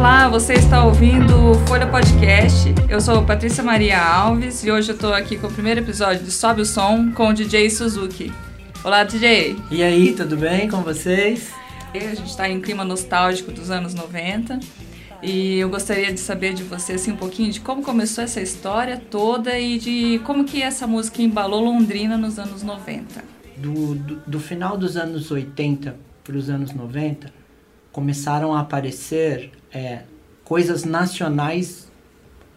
Olá, você está ouvindo o Folha Podcast. Eu sou Patrícia Maria Alves e hoje eu estou aqui com o primeiro episódio de Sobe o Som com o DJ Suzuki. Olá, DJ. E aí, tudo bem com vocês? A gente está em clima nostálgico dos anos 90 e eu gostaria de saber de você assim, um pouquinho de como começou essa história toda e de como que essa música embalou Londrina nos anos 90. Do, do, do final dos anos 80 para os anos 90, começaram a aparecer é, coisas nacionais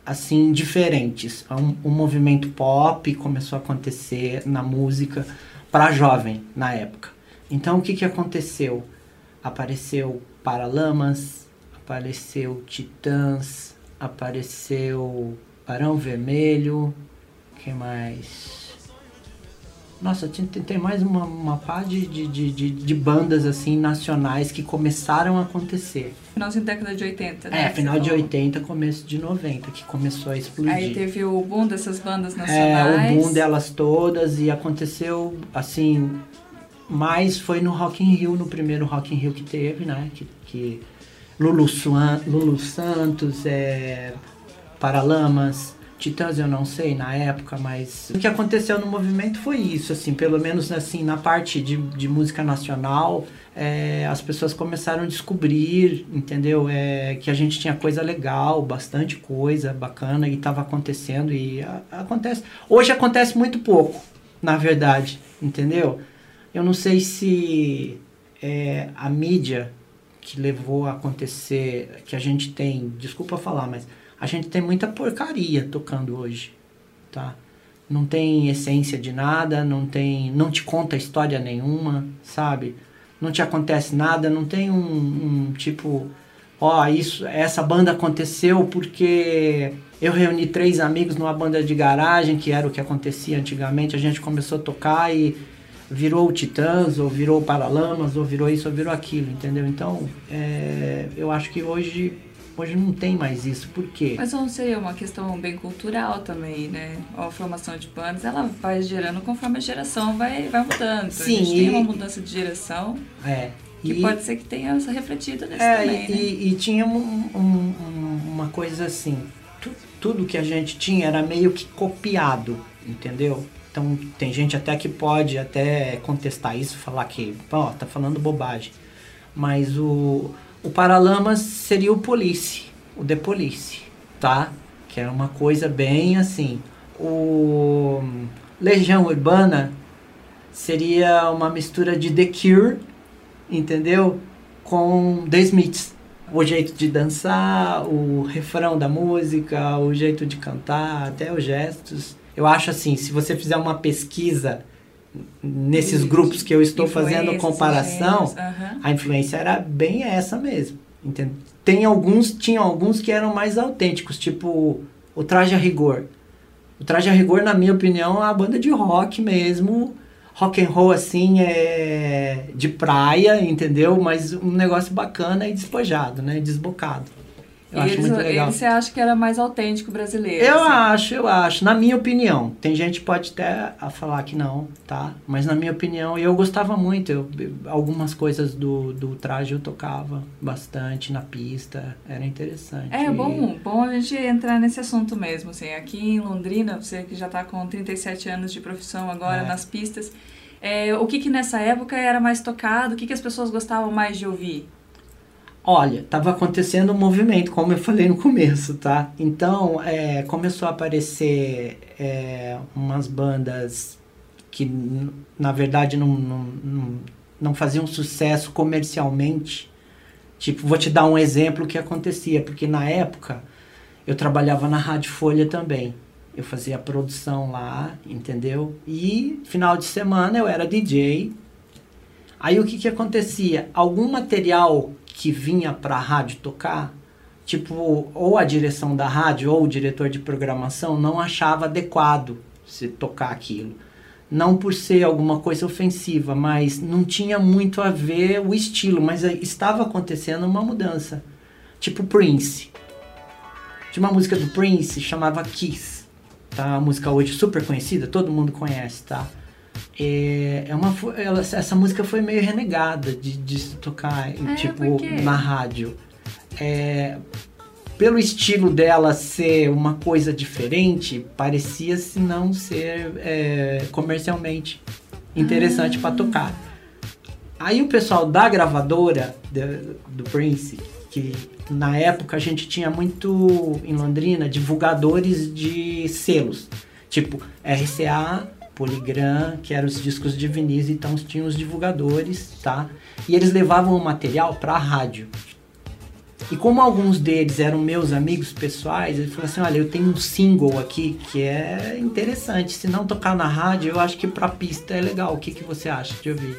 assim diferentes. Um, um, movimento pop começou a acontecer na música para jovem na época. Então o que, que aconteceu? Apareceu Paralamas, apareceu Titãs, apareceu Barão Vermelho, que mais? Nossa, tem, tem mais uma, uma pá de, de, de, de, bandas assim nacionais que começaram a acontecer. Finalzinho da década de 80, né? É, final de 80, começo de 90, que começou a explodir. Aí teve o boom dessas bandas nacionais. É, o boom delas todas e aconteceu assim, mais foi no Rock in Rio, no primeiro Rock in Rio que teve, né? Que, que Lulu, Swan, Lulu Santos, é, Paralamas, Titãs eu não sei na época, mas o que aconteceu no movimento foi isso, assim, pelo menos assim, na parte de, de música nacional, é, as pessoas começaram a descobrir, entendeu? É, que a gente tinha coisa legal, bastante coisa bacana e estava acontecendo e a, acontece. Hoje acontece muito pouco, na verdade, entendeu? Eu não sei se é, a mídia que levou a acontecer, que a gente tem, desculpa falar, mas a gente tem muita porcaria tocando hoje, tá? Não tem essência de nada, não tem, não te conta história nenhuma, sabe? Não te acontece nada, não tem um, um tipo, ó, isso, essa banda aconteceu porque eu reuni três amigos numa banda de garagem, que era o que acontecia antigamente, a gente começou a tocar e virou o Titãs, ou virou o Paralamas, ou virou isso, ou virou aquilo, entendeu? Então, é, eu acho que hoje Hoje não tem mais isso, por quê? Mas não seria uma questão bem cultural também, né? A formação de bandas, ela vai gerando conforme a geração vai, vai mudando. Sim, a gente e... tem uma mudança de geração. É. Que e... pode ser que tenha refletido nisso é, também, e, né? e, e tinha um, um, uma coisa assim, tu, tudo que a gente tinha era meio que copiado, entendeu? Então tem gente até que pode até contestar isso, falar que, ó, tá falando bobagem. Mas o, o Paralamas seria o Police, o The Police, tá? Que era uma coisa bem assim. O Legião Urbana seria uma mistura de The Cure, entendeu? Com The Smiths. O jeito de dançar, o refrão da música, o jeito de cantar, até os gestos. Eu acho assim, se você fizer uma pesquisa nesses grupos que eu estou fazendo comparação, uhum. a influência era bem essa mesmo. Entende? Tem alguns, tinha alguns que eram mais autênticos, tipo o Traje a Rigor. O Traje a Rigor, na minha opinião, é uma banda de rock mesmo, rock and roll assim, é de praia, entendeu? Mas um negócio bacana e despojado, né? Desbocado. Eu acho muito legal. Ele você acha que era mais autêntico brasileiro? Eu assim. acho, eu acho. Na minha opinião. Tem gente que pode até falar que não, tá? Mas na minha opinião, eu gostava muito. Eu, algumas coisas do, do traje eu tocava bastante na pista. Era interessante. É bom, bom a gente entrar nesse assunto mesmo. Assim, aqui em Londrina, você que já está com 37 anos de profissão agora é. nas pistas. É, o que, que nessa época era mais tocado? O que, que as pessoas gostavam mais de ouvir? Olha, estava acontecendo um movimento, como eu falei no começo, tá? Então, é, começou a aparecer é, umas bandas que, na verdade, não, não, não, faziam sucesso comercialmente. Tipo, vou te dar um exemplo que acontecia, porque na época eu trabalhava na Rádio Folha também. Eu fazia produção lá, entendeu? E final de semana eu era DJ. Aí o que que acontecia? Algum material que vinha para a rádio tocar, tipo, ou a direção da rádio ou o diretor de programação não achava adequado se tocar aquilo. Não por ser alguma coisa ofensiva, mas não tinha muito a ver o estilo, mas estava acontecendo uma mudança. Tipo Prince. Tinha uma música do Prince chamava Kiss. Tá? A música hoje super conhecida, todo mundo conhece, tá? É, é uma, ela, essa música foi meio renegada de, de se tocar é, tipo, na rádio. é, pelo estilo dela ser uma coisa diferente, parecia se não ser é, comercialmente interessante para tocar. Aí o pessoal da gravadora de, do Prince, que na época a gente tinha muito em Londrina divulgadores de selos, tipo RCA, Polygram, que eram os discos de Vinícius, então tinham os divulgadores, tá? E eles levavam o material para a rádio. E como alguns deles eram meus amigos pessoais, ele falou assim: olha, eu tenho um single aqui que é interessante. Se não tocar na rádio, eu acho que pra pista é legal. O que, que você acha de ouvir?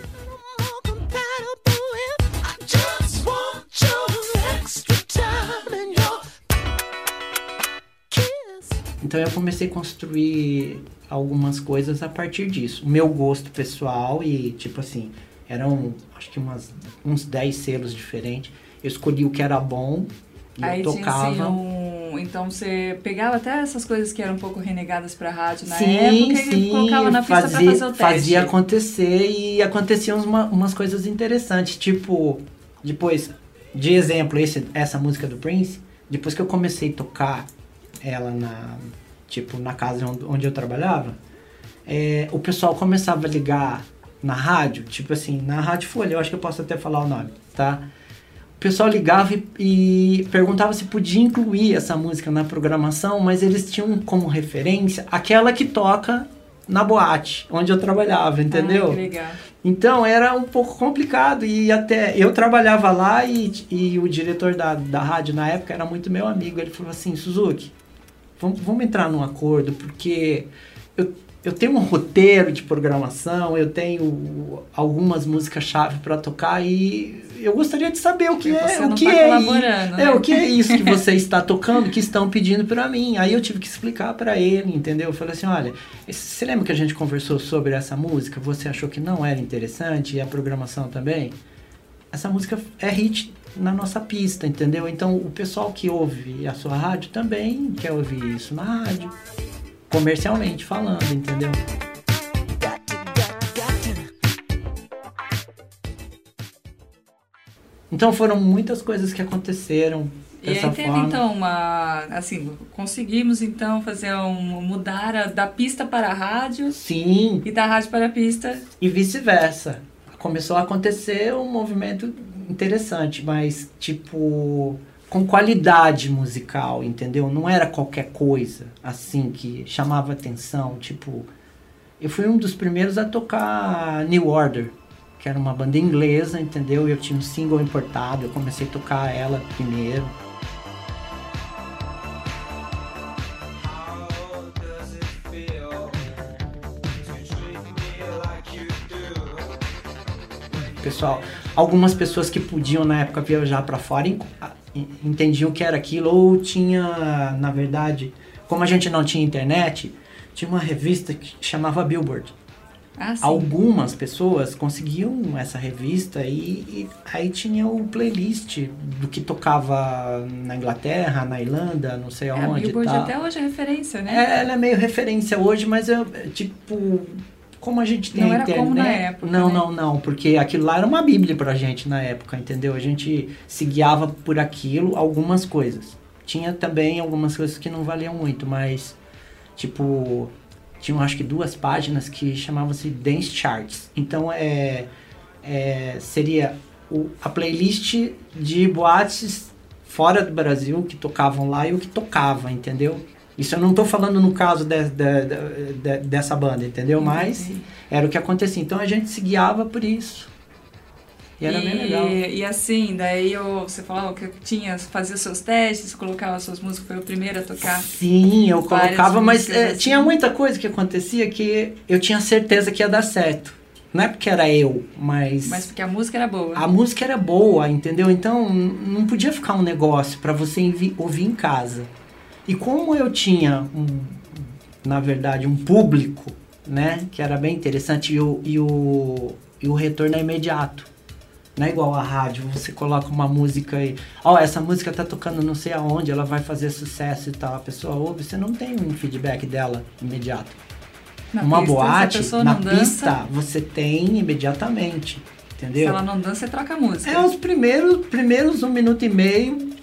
Então eu comecei a construir algumas coisas a partir disso. O meu gosto pessoal e, tipo assim, eram acho que umas, uns 10 selos diferentes eu escolhi o que era bom e Aí eu tocava. Tinha, assim, um... Então você pegava até essas coisas que eram um pouco renegadas para rádio na sim, época sim, e colocava na pista fazia, pra fazer o teste. Fazia acontecer e aconteciam uma, umas coisas interessantes. Tipo, depois, de exemplo, esse, essa música do Prince, depois que eu comecei a tocar ela na, tipo, na casa onde, eu trabalhava, é, o pessoal começava a ligar na rádio, tipo assim, na Rádio Folha, eu acho que eu posso até falar o nome, tá? pessoal ligava e, e, perguntava se podia incluir essa música na programação, mas eles tinham como referência aquela que toca na boate, onde eu trabalhava, entendeu? Ah, legal. Então era um pouco complicado e até eu trabalhava lá e, e o diretor da, da rádio na época era muito meu amigo. Ele falou assim: Suzuki, vamos, vamos entrar num acordo, porque eu, eu tenho um roteiro de programação, eu tenho algumas músicas-chave para tocar e eu gostaria de saber o que é, o que tá é, né? é, o que é isso que você está tocando, que estão pedindo para mim. Aí eu tive que explicar para ele, entendeu? Eu falei assim, olha, você lembra que a gente conversou sobre essa música? Você achou que não era interessante e a programação também? Essa música é hit na nossa pista, entendeu? Então o pessoal que ouve a sua rádio também quer ouvir isso na rádio, comercialmente falando, entendeu? Então foram muitas coisas que aconteceram e aí teve forma. então uma. Assim, conseguimos então fazer um. mudar a, da pista para a rádio. Sim. E da rádio para a pista. E vice-versa. Começou a acontecer um movimento interessante, mas tipo. com qualidade musical, entendeu? Não era qualquer coisa assim que chamava atenção. Tipo. Eu fui um dos primeiros a tocar New Order que era uma banda inglesa, entendeu? Eu tinha um single importado, eu comecei a tocar ela primeiro. Pessoal, algumas pessoas que podiam na época viajar para fora entendiam que era aquilo ou tinha, na verdade, como a gente não tinha internet, tinha uma revista que chamava Billboard ah, Algumas pessoas conseguiam essa revista e, e, aí tinha o playlist do que tocava na Inglaterra, na Irlanda, não sei. É, a Billboard tá. até hoje é referência, né? É, ela é meio referência hoje, mas eu, tipo, como a gente tem não era internet. Como na época, não, né? não, não, porque aquilo lá era uma bíblia pra gente na época, entendeu? A gente se guiava por aquilo, algumas coisas. Tinha também algumas coisas que não valiam muito, mas, tipo, tinham acho que duas páginas que chamavam-se Dance Charts. Então é, é seria o, a playlist de boates fora do Brasil que tocavam lá e o que tocava, entendeu? Isso eu não estou falando no caso de, de, de, dessa banda, entendeu? Mas era o que acontecia. Então a gente se guiava por isso. E era e, bem legal. E assim, daí eu, você falava que tinha, fazia seus testes, colocava suas músicas, foi o primeiro a tocar. Sim, eu colocava, mas é, assim. tinha muita coisa que acontecia que eu tinha certeza que ia dar certo. Não é porque era eu, mas. Mas porque a música era boa. A música era boa, entendeu? Então não podia ficar um negócio para você ouvir em casa. E como eu tinha, um, na verdade, um público, né? Que era bem interessante e o, e o, e o retorno é imediato. Não é igual a rádio, você coloca uma música e, ó, oh, essa música tá tocando não sei aonde, ela vai fazer sucesso e tal. A pessoa ouve, você não tem um feedback dela imediato. Na uma pista, boate, na pista, dança, você tem imediatamente. Entendeu? Se ela não dança, você troca a música. É os primeiros, primeiros um minuto e meio,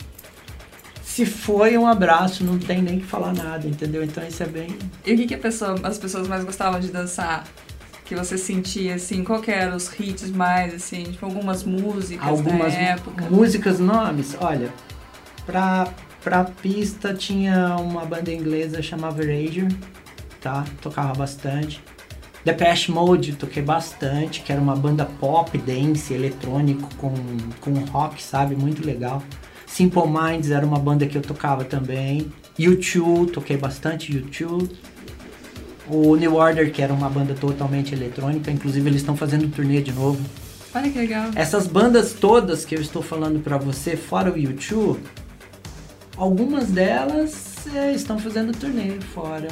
se foi um abraço, não tem nem que falar nada, entendeu? Então isso é bem. E o que, que pessoa, as pessoas mais gostavam de dançar? Que você sentia, assim, qual que eram os hits mais, assim, tipo, algumas músicas algumas da época? Músicas, nomes, olha, pra, pra pista tinha uma banda inglesa chamada Rager, tá? Tocava bastante. Depeche Mode toquei bastante, que era uma banda pop, dance, eletrônico com, com rock, sabe? Muito legal. Simple Minds era uma banda que eu tocava também. U2, toquei bastante U2. O New Order, que era uma banda totalmente eletrônica, inclusive eles estão fazendo turnê de novo. Olha que legal. Essas bandas todas que eu estou falando para você, fora o U2, algumas delas é, estão fazendo turnê fora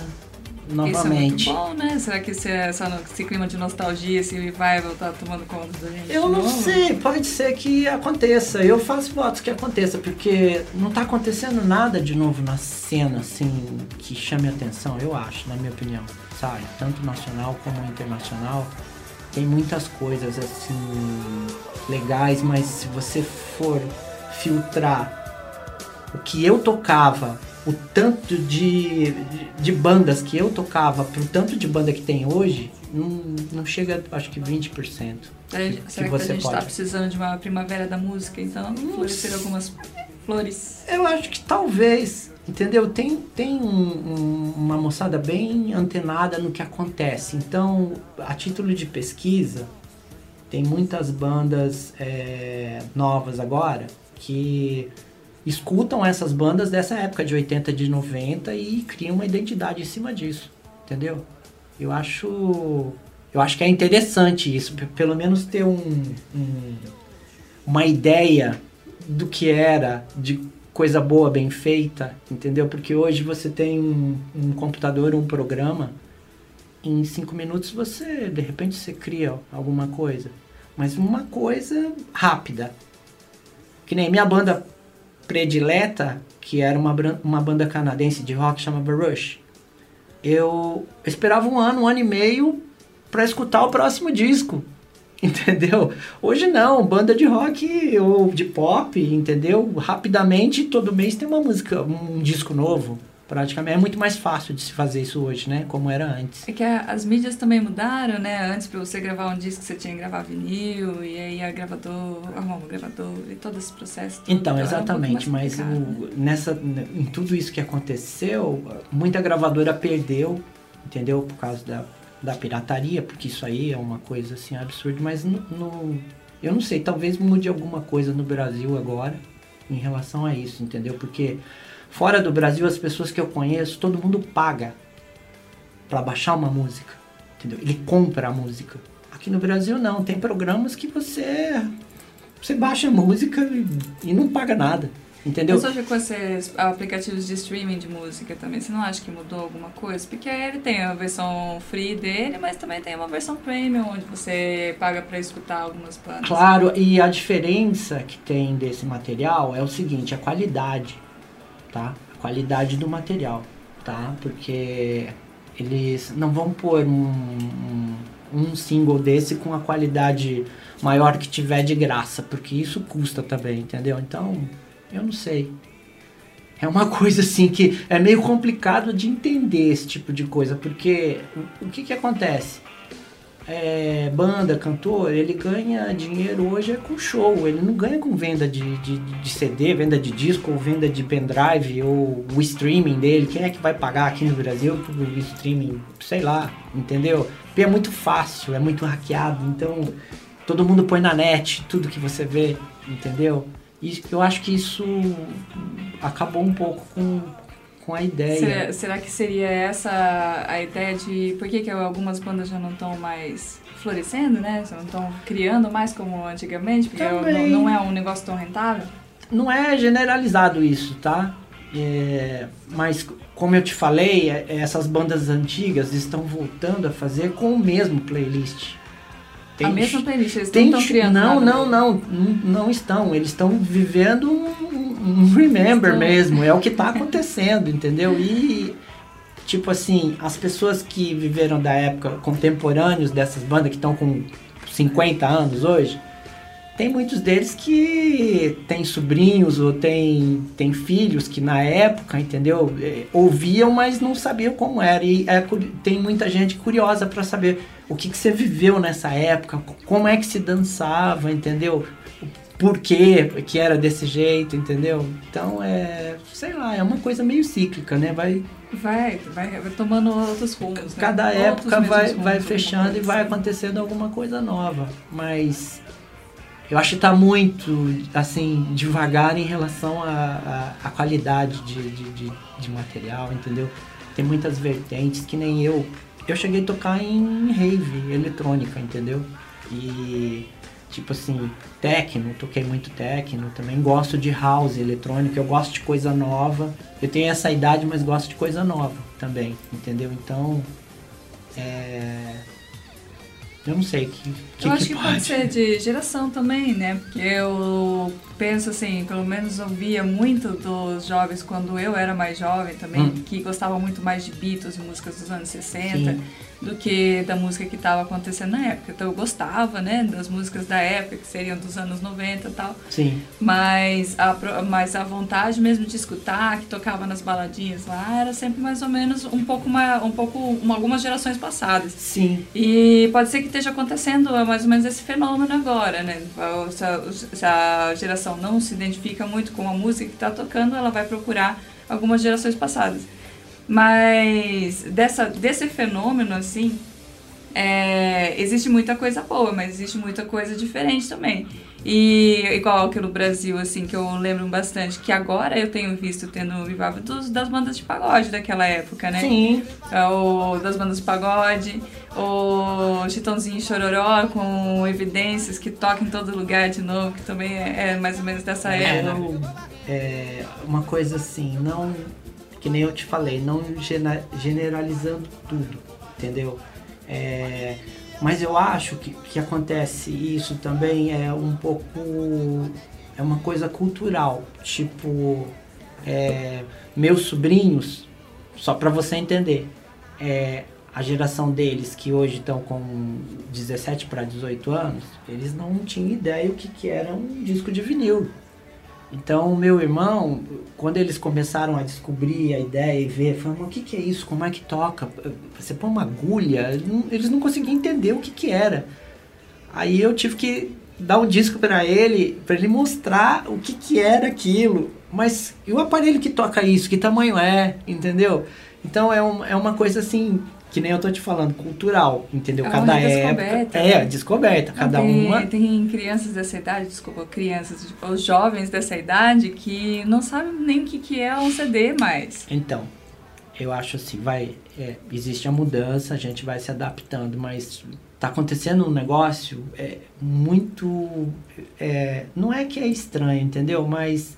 novamente. Isso é muito bom, né? Será que esse, essa, esse clima de nostalgia, esse revival tá tomando conta da gente? Eu não sei, pode ser que aconteça. Eu faço votos que aconteça, porque não tá acontecendo nada de novo na cena, assim, que chame atenção, eu acho, na minha opinião, sabe? Tanto nacional como internacional. Tem muitas coisas, assim, legais, mas se você for filtrar o que eu tocava o tanto de, de, bandas que eu tocava pro tanto de banda que tem hoje, não, não chega, acho que 20%. É, que, será que, que a gente está precisando de uma primavera da música, então? Florescer algumas flores? Eu acho que talvez, entendeu? Tem, tem um, um, uma moçada bem antenada no que acontece. Então, a título de pesquisa, tem muitas bandas é, novas agora que escutam essas bandas dessa época de 80, de 90 e criam uma identidade em cima disso, entendeu? Eu acho eu acho que é interessante isso, pelo menos ter um, um, uma ideia do que era de coisa boa, bem feita, entendeu? Porque hoje você tem um, um computador, um programa, em cinco minutos você, de repente, você cria alguma coisa. Mas uma coisa rápida. Que nem minha banda predileta, que era uma, uma banda canadense de rock chamada Rush. Eu esperava um ano, um ano e meio para escutar o próximo disco. Entendeu? Hoje não, banda de rock ou de pop, entendeu? Rapidamente, todo mês tem uma música, um disco novo praticamente. É muito mais fácil de se fazer isso hoje, né? Como era antes. É que a, as mídias também mudaram, né? Antes, para você gravar um disco, você tinha que gravar vinil, e aí a gravador, arrumar um gravador, e todo esse processo. Então, exatamente. Um mas o, né? nessa, em tudo isso que aconteceu, muita gravadora perdeu, entendeu? Por causa da, da pirataria, porque isso aí é uma coisa assim absurda, mas no, no, eu não sei, talvez mude alguma coisa no Brasil agora em relação a isso, entendeu? Porque Fora do Brasil, as pessoas que eu conheço, todo mundo paga para baixar uma música. Entendeu? Ele compra a música. Aqui no Brasil não, tem programas que você você baixa a música e, e não paga nada. Entendeu? Mas hoje com esses aplicativos de streaming de música também, você não acha que mudou alguma coisa? Porque ele tem a versão free dele, mas também tem uma versão premium, onde você paga para escutar algumas bandas. Claro, e a diferença que tem desse material é o seguinte, a qualidade tá? A qualidade do material, tá? Porque eles não vão pôr um, um, um, single desse com a qualidade maior que tiver de graça, porque isso custa também, entendeu? Então, eu não sei. É uma coisa assim que é meio complicado de entender esse tipo de coisa, porque o que que acontece? É, banda, cantor, ele ganha dinheiro hoje é com show, ele não ganha com venda de, de, de, CD, venda de disco, ou venda de pendrive, ou o streaming dele. Quem é que vai pagar aqui no Brasil o streaming? Sei lá, entendeu? Porque é muito fácil, é muito hackeado, então todo mundo põe na net tudo que você vê, entendeu? E eu acho que isso acabou um pouco com, com a ideia. Será, será, que seria essa a ideia de por que, que algumas bandas já não estão mais florescendo, né? Já não estão criando mais como antigamente? Porque não, não, é um negócio tão rentável? Não é generalizado isso, tá? É, mas como eu te falei, é, essas bandas antigas estão voltando a fazer com o mesmo playlist. Tem, a mesma playlist, eles não estão criando Não, não, não, não, não estão. Eles estão vivendo um remember mesmo, é o que está acontecendo, entendeu? E tipo assim, as pessoas que viveram da época contemporâneos dessas bandas que estão com 50 anos hoje, tem muitos deles que têm sobrinhos ou tem, tem filhos que na época, entendeu? É, ouviam, mas não sabiam como era. E é, tem muita gente curiosa para saber o que, que você viveu nessa época, como é que se dançava, entendeu? Por que que era desse jeito, entendeu? Então é, sei lá, é uma coisa meio cíclica, né? Vai vai, vai, vai tomando outros rumos. Né? Cada né? época vai, vai fechando e vai acontecendo alguma coisa nova. Mas eu acho que está muito, assim, devagar em relação à a, a, a, qualidade de, de, de, de, material, entendeu? Tem muitas vertentes, que nem eu. Eu cheguei a tocar em rave eletrônica, entendeu? E, tipo assim, techno, toquei muito techno, também gosto de house eletrônica, eu gosto de coisa nova. Eu tenho essa idade, mas gosto de coisa nova também, entendeu? Então, é eu não sei que, que Eu acho que, que pode. pode ser de geração também, né? Porque eu penso assim, pelo menos ouvia muito dos jovens quando eu era mais jovem também, hum. que gostavam muito mais de Beatles e músicas dos anos 60. Sim do que da música que estava acontecendo na época. Então eu gostava, né, das músicas da época, que seriam dos anos 90 e tal. Sim. Mas a, mas a vontade mesmo de escutar, que tocava nas baladinhas lá, era sempre mais ou menos um pouco, uma, um pouco uma, algumas gerações passadas. Sim. E pode ser que esteja acontecendo mais ou menos esse fenômeno agora, né? Se a, se a geração não se identifica muito com a música que está tocando, ela vai procurar algumas gerações passadas. Mas dessa, desse fenômeno, assim, é, existe muita coisa boa, mas existe muita coisa diferente também. E igual aqui no Brasil, assim, que eu lembro bastante, que agora eu tenho visto tendo revival dos, das bandas de pagode daquela época, né? Sim. É, o, das bandas de pagode, o Chitãozinho Chororó com evidências que toca em todo lugar de novo, que também é, é mais ou menos dessa é, época. É, uma coisa assim, não que nem eu te falei, não generalizando tudo, entendeu? É, mas eu acho que, que acontece isso também é um pouco. É uma coisa cultural. Tipo, é, meus sobrinhos, só para você entender, é, a geração deles que hoje estão com 17 para 18 anos, eles não tinham ideia o que, que era um disco de vinil. Então, o meu irmão, quando eles começaram a descobrir a ideia e ver, falaram, o que, que é isso? Como é que toca? Você põe uma agulha? Eles não conseguiam entender o que, que era. Aí eu tive que dar um disco para ele, para ele mostrar o que, que era aquilo. Mas e o aparelho que toca isso? Que tamanho é? Entendeu? Então é, um, é uma coisa assim que nem eu tô te falando, cultural, entendeu? É cada época. É, né? descoberta. Cada tem, uma. Tem crianças dessa idade, desculpa, crianças, tipo, os jovens dessa idade que não sabem nem o que, que é um CD mais. Então, eu acho assim, vai. É, existe a mudança, a gente vai se adaptando, mas tá acontecendo um negócio é, muito. É, não é que é estranho, entendeu? Mas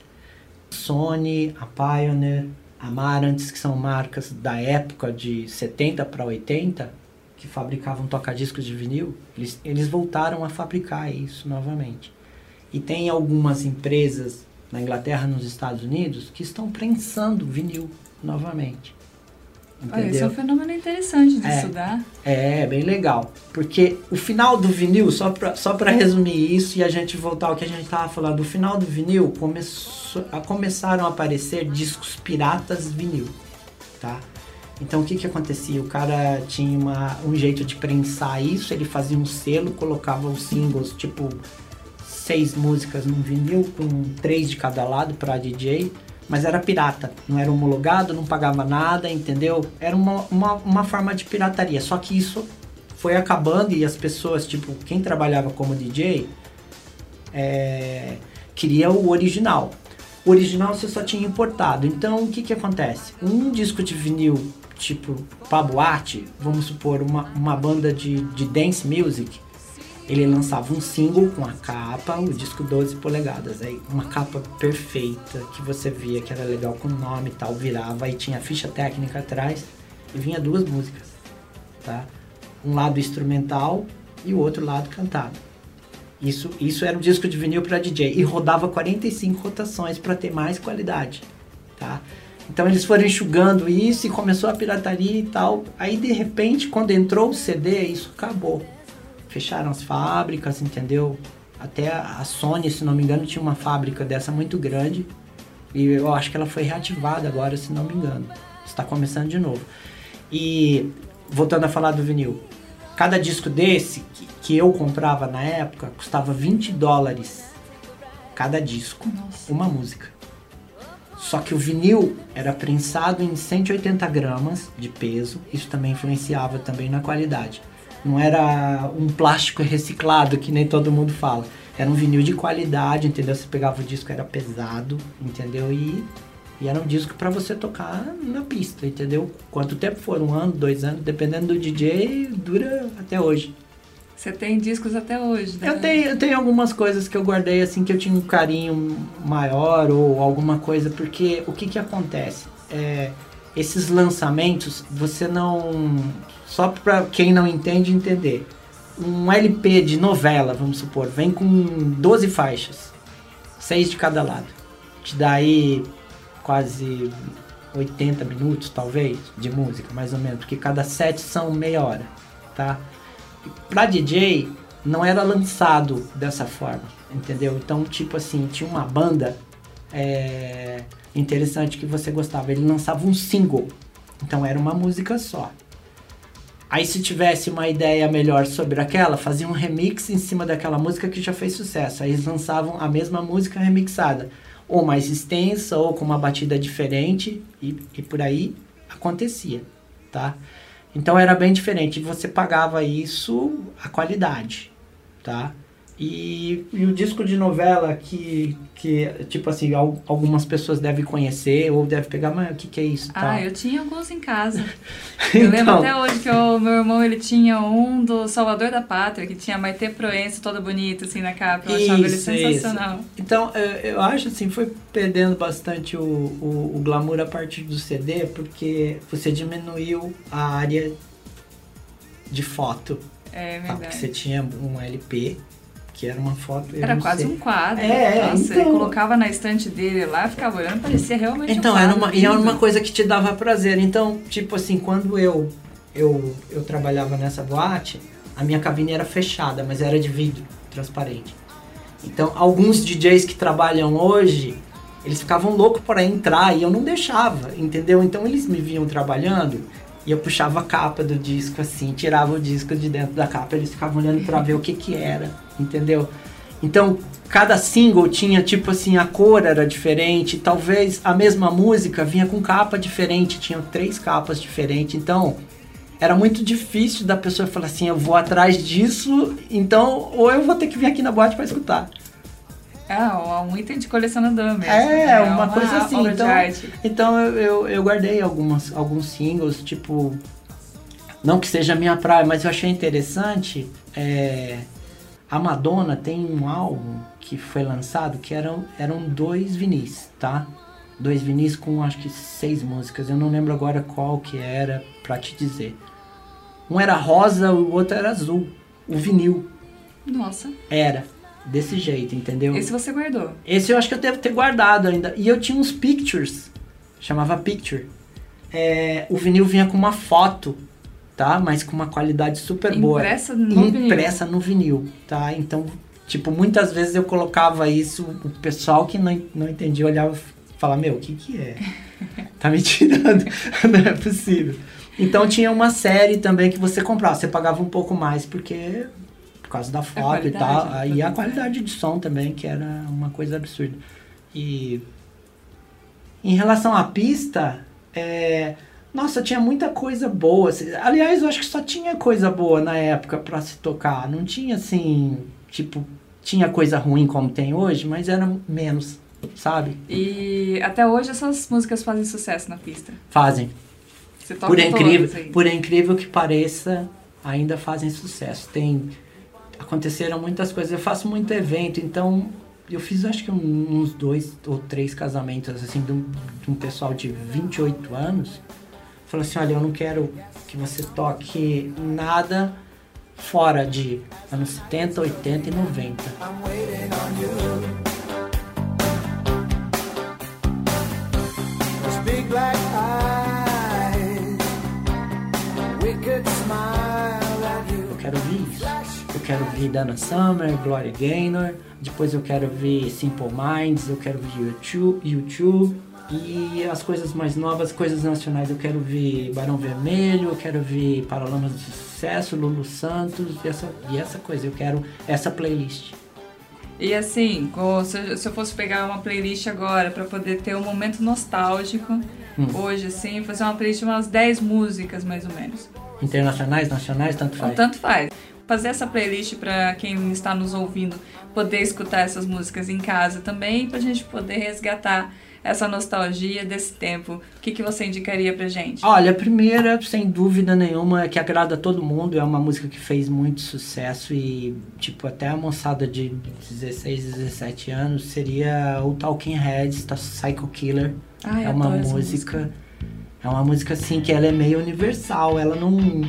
Sony, a Pioneer, Amarantes, que são marcas da época de 70 para 80, que fabricavam toca-discos de vinil, eles, eles voltaram a fabricar isso novamente. E tem algumas empresas na Inglaterra, nos Estados Unidos, que estão prensando vinil novamente. Olha, esse é um fenômeno interessante de é, estudar. É, bem legal. Porque o final do vinil, só para só resumir isso e a gente voltar ao que a gente estava falando, o final do vinil começou, a, começaram a aparecer discos piratas vinil, tá? Então o que que acontecia? O cara tinha uma, um jeito de prensar isso, ele fazia um selo, colocava os singles, tipo seis músicas num vinil com três de cada lado para DJ mas era pirata, não era homologado, não pagava nada, entendeu? Era uma, uma, uma forma de pirataria. Só que isso foi acabando e as pessoas, tipo, quem trabalhava como DJ, é, queria o original. O original você só tinha importado. Então o que que acontece? Um disco de vinil tipo Paboate, vamos supor, uma, uma banda de, de dance music, ele lançava um single com a capa, o disco 12 polegadas, aí uma capa perfeita que você via que era legal com o nome e tal, virava e tinha ficha técnica atrás e vinha duas músicas, tá? Um lado instrumental e o outro lado cantado. Isso, isso era um disco de vinil para DJ e rodava 45 rotações para ter mais qualidade, tá? Então eles foram enxugando isso e começou a pirataria e tal. Aí de repente, quando entrou o CD, isso acabou fecharam as fábricas, entendeu? Até a Sony, se não me engano, tinha uma fábrica dessa muito grande. E eu acho que ela foi reativada agora, se não me engano. Está começando de novo. E voltando a falar do vinil, cada disco desse que, que eu comprava na época custava 20 dólares cada disco, Nossa. uma música. Só que o vinil era prensado em 180 gramas de peso, isso também influenciava também na qualidade. Não era um plástico reciclado que nem todo mundo fala. Era um vinil de qualidade, entendeu? Você pegava o disco, era pesado, entendeu? E, e era um disco para você tocar na pista, entendeu? Quanto tempo for, um ano, dois anos, dependendo do DJ, dura até hoje. Você tem discos até hoje, né? Eu tenho, eu tenho algumas coisas que eu guardei assim que eu tinha um carinho maior ou alguma coisa, porque o que que acontece? É, esses lançamentos, você não. Só para quem não entende entender. Um LP de novela, vamos supor, vem com 12 faixas, seis de cada lado. Te dá aí quase 80 minutos, talvez, de música, mais ou menos, porque cada set são meia hora, tá? Pra DJ, não era lançado dessa forma, entendeu? Então, tipo assim, tinha uma banda é, interessante que você gostava. Ele lançava um single, então era uma música só. Aí, se tivesse uma ideia melhor sobre aquela, fazia um remix em cima daquela música que já fez sucesso. Aí eles lançavam a mesma música remixada, ou mais extensa, ou com uma batida diferente, e, e por aí acontecia, tá? Então era bem diferente. Você pagava isso a qualidade, tá? E, e o disco de novela que, que tipo assim, al- algumas pessoas devem conhecer ou devem pegar, mas o que, que é isso? Ah, tá? eu tinha alguns em casa. Eu lembro Então, até hoje que o meu irmão ele tinha um do Salvador da Pátria, que tinha Maite Proença toda bonita assim na capa. Eu achava ele Isso, sensacional. Então, eu, eu acho assim, foi perdendo bastante o, o, o glamour a partir do CD, porque você diminuiu a área de foto. É Tá? Porque verdade. você tinha um LP, que era uma foto. Era quase sei. um quadro. É, Nossa, ele então- colocava na estante dele lá, ficava olhando, parecia realmente Então, um era quadro. uma, e era uma coisa que te dava prazer. Então, tipo assim, quando eu, eu, eu trabalhava nessa boate, a minha cabine era fechada, mas era de vidro, transparente. Então, alguns DJs que trabalham hoje, eles ficavam loucos para entrar e eu não deixava, entendeu? Então, eles me viam trabalhando e eu puxava a capa do disco assim, tirava o disco de dentro da capa, eles ficavam olhando para ver o que que era, entendeu? Então, cada single tinha tipo assim, a cor era diferente, talvez a mesma música vinha com capa diferente, tinha três capas diferentes. Então, era muito difícil da pessoa falar assim, eu vou atrás disso, então ou eu vou ter que vir aqui na boate para escutar. Ah, um item de colecionador mesmo. É, né? uma coisa assim, então-. Então eu, eu, eu guardei algumas, alguns singles, tipo. Não que seja a minha praia, mas eu achei interessante. é, a Madonna tem um álbum que foi lançado que eram, eram dois vinis, tá? Dois vinis com acho que seis músicas. Eu não lembro agora qual que era pra te dizer. Um era rosa, o outro era azul. O vinil Nossa, era desse jeito, entendeu? esse você guardou. Esse eu acho que eu devo ter guardado ainda. E eu tinha uns pictures. Chamava picture. É, o vinil vinha com uma foto, tá? Mas com uma qualidade super boa. Impressa no vinil. Impressa no vinil, tá? Então, tipo, muitas vezes eu colocava isso, o pessoal que não, não entendia olhava e falava, meu, o que que é? Tá me tirando? não é possível. Então tinha uma série também que você comprava. Você pagava um pouco mais porque... Por causa da foto e tal. da Aí a qualidade de som também, que era uma coisa absurda. E... Em relação à pista, é... Nossa, tinha muita coisa boa. assim. Aliás, eu acho que só tinha coisa boa na época pra se tocar. Não tinha assim, tipo, tinha coisa ruim como tem hoje, mas era menos, sabe? E até hoje essas músicas fazem sucesso na pista. Fazem. Você toca Por incrível, aí. por incrível que pareça, ainda fazem sucesso. Tem aconteceram muitas coisas. Eu faço muito evento, então eu fiz acho que uns dois ou três casamentos assim de um, de um pessoal de 28 anos. Falou assim, olha, eu não quero que você toque nada fora de anos 70, 80 e 90. Quero ouvir ouvir Dana Summer, Gloria Gaynor, depois eu quero ouvir Simple Minds, eu quero ouvir YouTube, YouTube e as coisas mais novas, coisas nacionais, eu quero ouvir Barão Vermelho, eu quero ouvir Paralamas do Sucesso, Lulu Santos e essa, e essa coisa, eu quero essa playlist. E assim, se eu- se eu fosse pegar uma playlist agora pra poder ter um momento nostálgico, Hum. hoje assim, fazer uma playlist de umas 10 músicas mais ou menos. Internacionais, nacionais, tanto faz. tanto faz. Fazer essa playlist pra quem está nos ouvindo poder escutar essas músicas em casa também, pra gente poder resgatar essa nostalgia desse tempo. O que, que você indicaria pra gente? Olha, a primeira, sem dúvida nenhuma, que agrada a todo mundo. É uma música que fez muito sucesso e, tipo, até a moçada de 16, 17 anos seria o Talking Heads, da Psycho Killer. Ai, é uma essa música, É uma música, assim, que ela é meio universal. Ela não...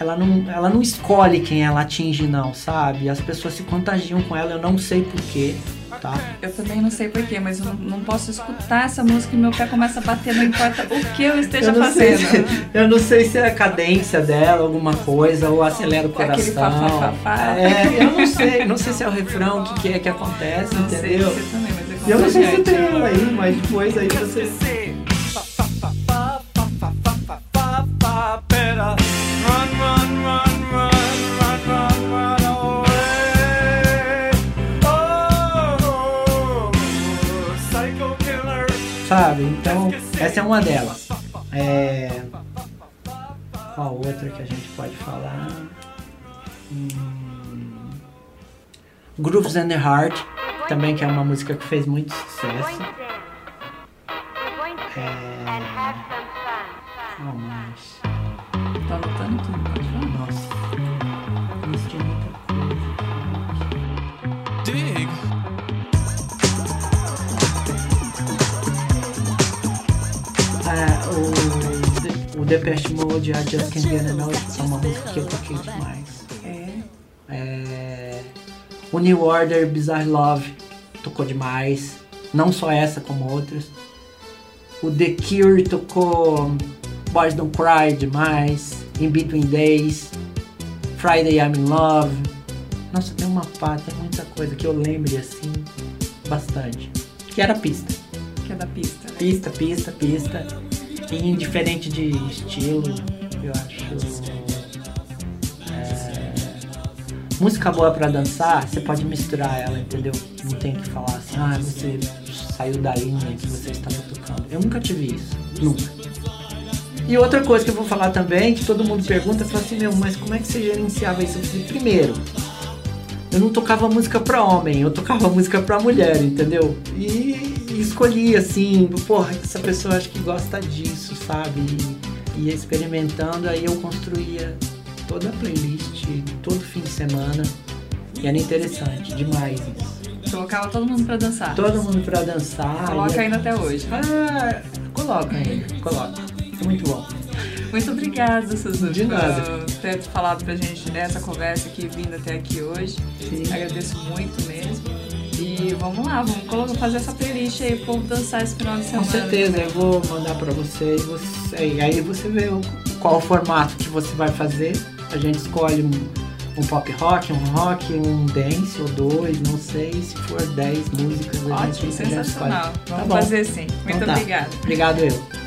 Ela não, ela não escolhe quem ela atinge, não, sabe? As pessoas se contagiam com ela, eu não sei porquê, tá? Eu também não sei porquê, mas eu não, não posso escutar essa música e meu pé começa a bater, não importa o que eu esteja eu sei fazendo. se- eu não sei se é a cadência dela, alguma coisa, ou acelera o Aquele coração. fá, fá, fá, fá. É, eu não sei, não sei se é o refrão, o que, que é que acontece, Não sei entendeu? você também, mas é eu não sei se tem ela aí, mas depois aí você. Sabe? Então, essa é uma delas. É. Qual outra que a gente pode falar? Hum... Grooves and the Heart, também que é uma música que fez muito sucesso. É. Qual mais? Anotando tudo, pode falar. Nossa. Isso tinha muita coisa. Dig. Ah, o, o Depeche Mode, I Just Can't Get Enough, é uma música que eu toquei demais. É. É, o New Order, Bizarre Love, tocou demais. Não só essa, como outras. O The Cure tocou Boys Don't Cry demais. In Between Days. Friday I'm in Love. Nossa, tem uma pá, tem muita coisa que eu lembre assim, bastante. Que era pista. Que é da pista. né? Pista, pista, pista. E indiferente de estilo, eu acho. é, Música boa pra dançar, você pode misturar ela, entendeu? Não tem que falar assim, ah, você saiu da linha que você estava tocando. Eu nunca tive isso. Nunca. E outra coisa que eu vou falar também, que todo mundo pergunta, fala assim, meu, mas como é que você gerenciava isso? Eu falei, primeiro, eu não tocava música pra homem, eu tocava música pra mulher, entendeu? E, e escolhi assim, porra, essa pessoa acho que gosta disso, sabe? E ia experimentando, aí eu construía toda a playlist, todo fim de semana. E era interessante, demais. Colocava todo mundo pra dançar. Todo mundo pra dançar. Coloca ainda até hoje. Ah, coloca ainda, coloca. É muito bom. Muito obrigada, Suzu, De nada. por ter falado pra gente dessa conversa aqui, vindo até aqui hoje. Sim. Agradeço muito mesmo. E vamos lá, vamos colocar, fazer essa playlist aí pro povo dançar esse final de Com semana. certeza, eu vou mandar pra você e você, e aí você vê qual o formato que você vai fazer. A gente escolhe um, um pop rock, um rock, um dance ou dois, não sei. Se for 10 músicas, a Ótimo, sensacional. Tá Vamos bom. fazer sim. Muito Então tá. obrigada. Obrigado eu.